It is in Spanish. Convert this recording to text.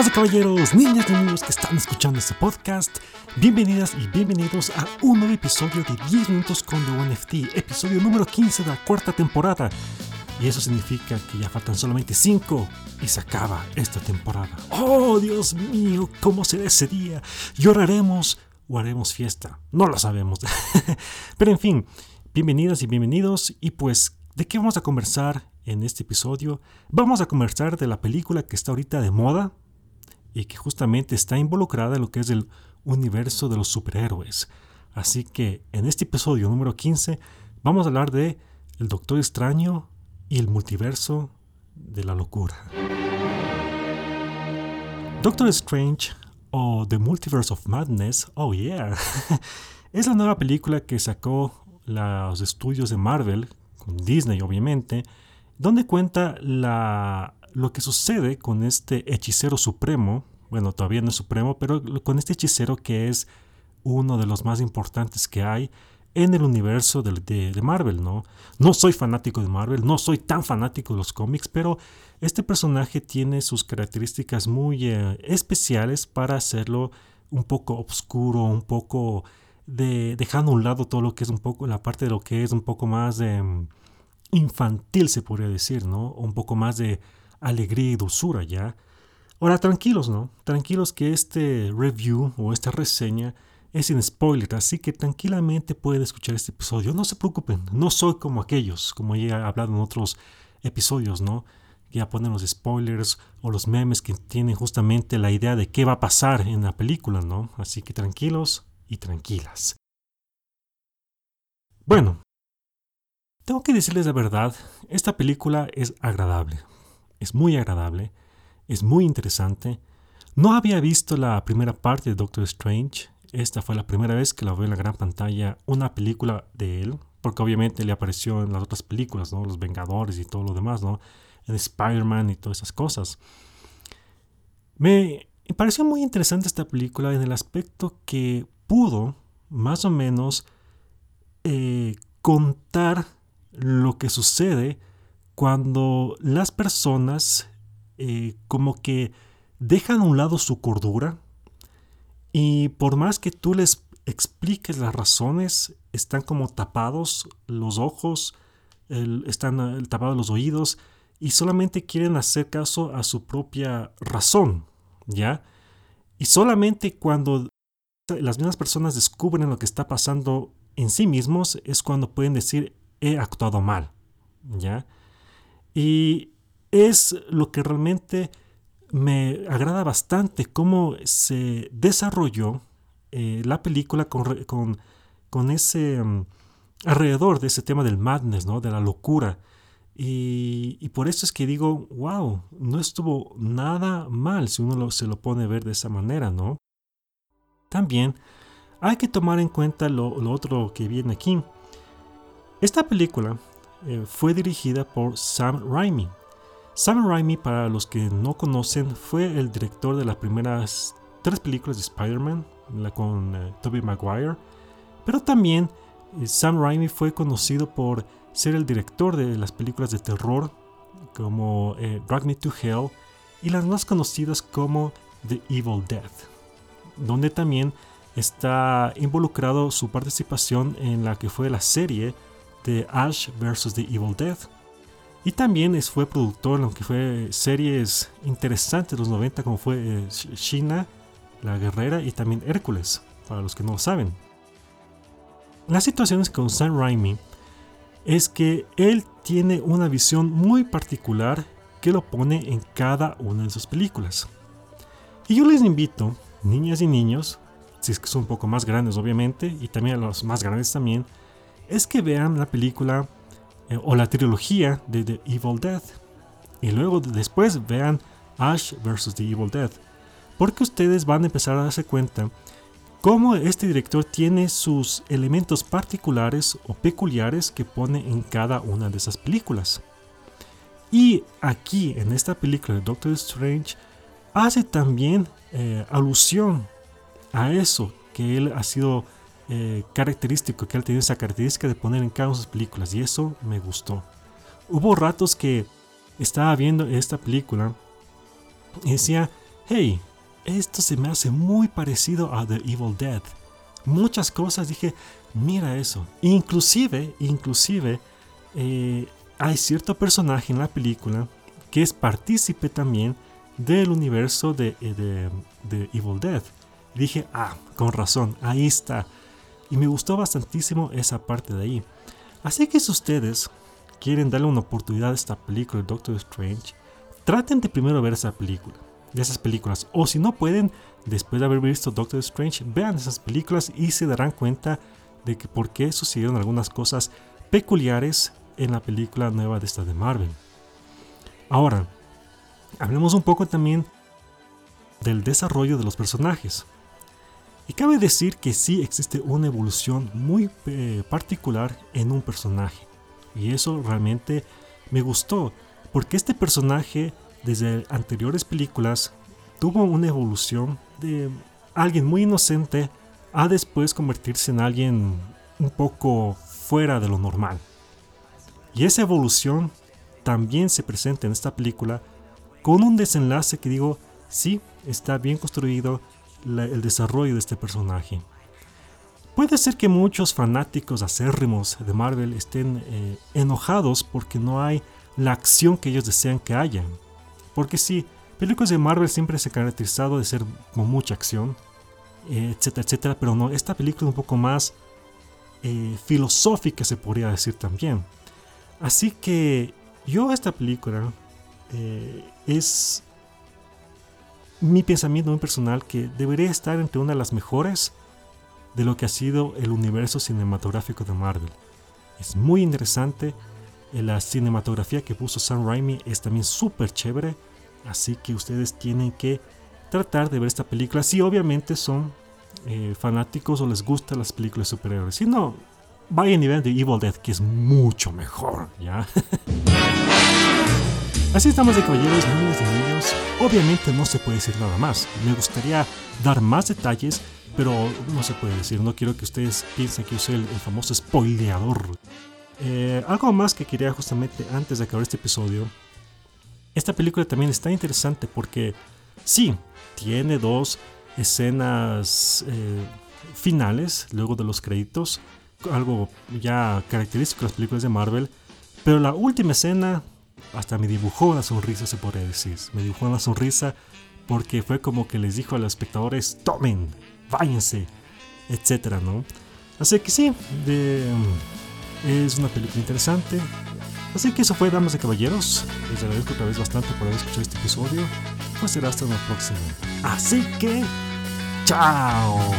Damas y caballeros, niñas y niños que están escuchando este podcast, bienvenidas y bienvenidos a un nuevo episodio de 10 minutos con The NFT, episodio número 15 de la cuarta temporada. Y eso significa que ya faltan solamente 5 y se acaba esta temporada. ¡Oh, Dios mío! ¿Cómo será ese día? ¿Lloraremos o haremos fiesta? No lo sabemos. Pero en fin, bienvenidas y bienvenidos. Y pues, ¿de qué vamos a conversar en este episodio? Vamos a conversar de la película que está ahorita de moda y que justamente está involucrada en lo que es el universo de los superhéroes. Así que en este episodio número 15 vamos a hablar de El Doctor Extraño y el multiverso de la locura. Doctor Strange o The Multiverse of Madness, oh yeah, es la nueva película que sacó los estudios de Marvel, con Disney obviamente, donde cuenta la, lo que sucede con este hechicero supremo, bueno, todavía no es supremo, pero con este hechicero que es uno de los más importantes que hay en el universo de, de, Marvel, ¿no? No soy fanático de Marvel, no soy tan fanático de los cómics, pero este personaje tiene sus características muy eh, especiales para hacerlo un poco oscuro, un poco de dejando a un lado todo lo que es un poco la parte de lo que es un poco más eh, infantil, se podría decir, ¿no? Un poco más de alegría y dulzura, ¿ya? Ahora, tranquilos, ¿no? Tranquilos que este review o esta reseña es sin spoiler, así que tranquilamente pueden escuchar este episodio. No se preocupen, no soy como aquellos, como ya he hablado en otros episodios, ¿no? Ya ponen los spoilers o los memes que tienen justamente la idea de qué va a pasar en la película, ¿no? Así que tranquilos y tranquilas. Bueno, tengo que decirles la verdad, esta película es agradable, es muy agradable, es muy interesante. No había visto la primera parte de Doctor Strange, esta fue la primera vez que la veo en la gran pantalla, una película de él, porque obviamente le apareció en las otras películas, ¿no? Los Vengadores y todo lo demás, ¿no? En Spider-Man y todas esas cosas. Me pareció muy interesante esta película en el aspecto que pudo, más o menos, eh, contar lo que sucede cuando las personas eh, como que dejan a un lado su cordura, y por más que tú les expliques las razones, están como tapados los ojos, están eh, tapados los oídos y solamente quieren hacer caso a su propia razón, ¿ya? Y solamente cuando las mismas personas descubren lo que está pasando en sí mismos es cuando pueden decir he actuado mal, ¿ya? Y es lo que realmente me agrada bastante cómo se desarrolló eh, la película con, con, ese mm, alrededor de ese tema del madness, ¿no? de la locura. Y, por eso es que digo, wow, no estuvo nada mal si uno se lo pone a ver de esa manera, ¿no? También hay que tomar en cuenta lo, otro que viene aquí. Esta película eh, fue dirigida por Sam Raimi, Sam Raimi, para los que no conocen, fue el director de las primeras tres películas de Spider-Man, la con uh, Tobey Maguire, pero también eh, Sam Raimi fue conocido por ser el director de las películas de terror como eh, Drag Me to Hell y las más conocidas como The Evil Dead, donde también está involucrado su participación en la que fue la serie de Ash vs. The Evil Dead y también fue productor en lo que fue series interesantes de los 90 como fue eh, Shina, La Guerrera y también Hércules, para los que no lo saben. Las situaciones con Sam Raimi es que él tiene una visión muy particular que lo pone en cada una de sus películas. Y yo les invito, niñas y niños, si es que son un poco más grandes obviamente, y también a los más grandes también, es que vean la película eh, o la trilogía de The Evil Dead. Y luego después vean Ash vs. The Evil Dead. Porque ustedes van a empezar a darse cuenta cómo este director tiene sus elementos particulares o peculiares que pone en cada una de esas películas. Y aquí en esta película de Doctor Strange hace también eh, alusión a eso que él ha sido eh, característico, que él tiene esa característica de poner en cada de sus películas y eso me gustó. Hubo ratos que estaba viendo esta película y decía, hey, esto se me hace muy parecido a The Evil Dead. Muchas cosas dije, mira eso. Inclusive, inclusive, eh, hay cierto personaje en la película que es partícipe también del universo de, eh, de, Evil Dead. dije, ah, con razón, ahí está. Y me gustó bastantísimo esa parte de ahí. Así que si ustedes quieren darle una oportunidad a esta película Doctor Strange, traten de primero ver esa película, de esas películas. O si no pueden, después de haber visto Doctor Strange, vean esas películas y se darán cuenta de que por qué sucedieron algunas cosas peculiares en la película nueva de esta de Marvel. Ahora, hablemos un poco también del desarrollo de los personajes. Y cabe decir que sí existe una evolución muy eh, particular en un personaje. Y eso realmente me gustó, porque este personaje desde anteriores películas tuvo una evolución de alguien muy inocente a después convertirse en alguien un poco fuera de lo normal. Y esa evolución también se presenta en esta película con un desenlace que digo, sí, está bien construido el desarrollo de este personaje. Puede ser que muchos fanáticos acérrimos de Marvel estén eh, enojados porque no hay la acción que ellos desean que haya. Porque sí, películas de Marvel siempre se han caracterizado de ser con mucha acción, eh, etcétera, etcétera, pero no, esta película es un poco más eh, filosófica, se podría decir también. Así que yo esta película es mi pensamiento muy personal que debería estar entre una de las mejores de lo que ha sido el universo cinematográfico de Marvel. Es muy interesante. Eh, la cinematografía que puso Sam Raimi es también súper chévere. Así que ustedes tienen que tratar de ver esta película. Si obviamente son eh, fanáticos o les gustan las películas superhéroes. Si no, vayan y vean The Evil Dead, que es mucho mejor. ¿ya? Así estamos de caballeros, niños y niños. Obviamente no se puede decir nada más. Me gustaría dar más detalles pero no se puede decir, no quiero que ustedes piensen que yo soy el, famoso spoileador. Eh, algo más que quería justamente antes de acabar este episodio. Esta película también está interesante porque sí, tiene dos escenas eh, finales luego de los créditos, algo ya característico de las películas de Marvel, pero la última escena hasta me dibujó una sonrisa, se podría decir. Me dibujó una sonrisa porque fue como que les dijo a los espectadores, tomen, váyanse, etcétera, ¿no? Así que sí, es una película interesante. Así que eso fue, damas y caballeros. Les agradezco otra vez bastante por haber escuchado este episodio. Pues será hasta la próxima. Así que, chao.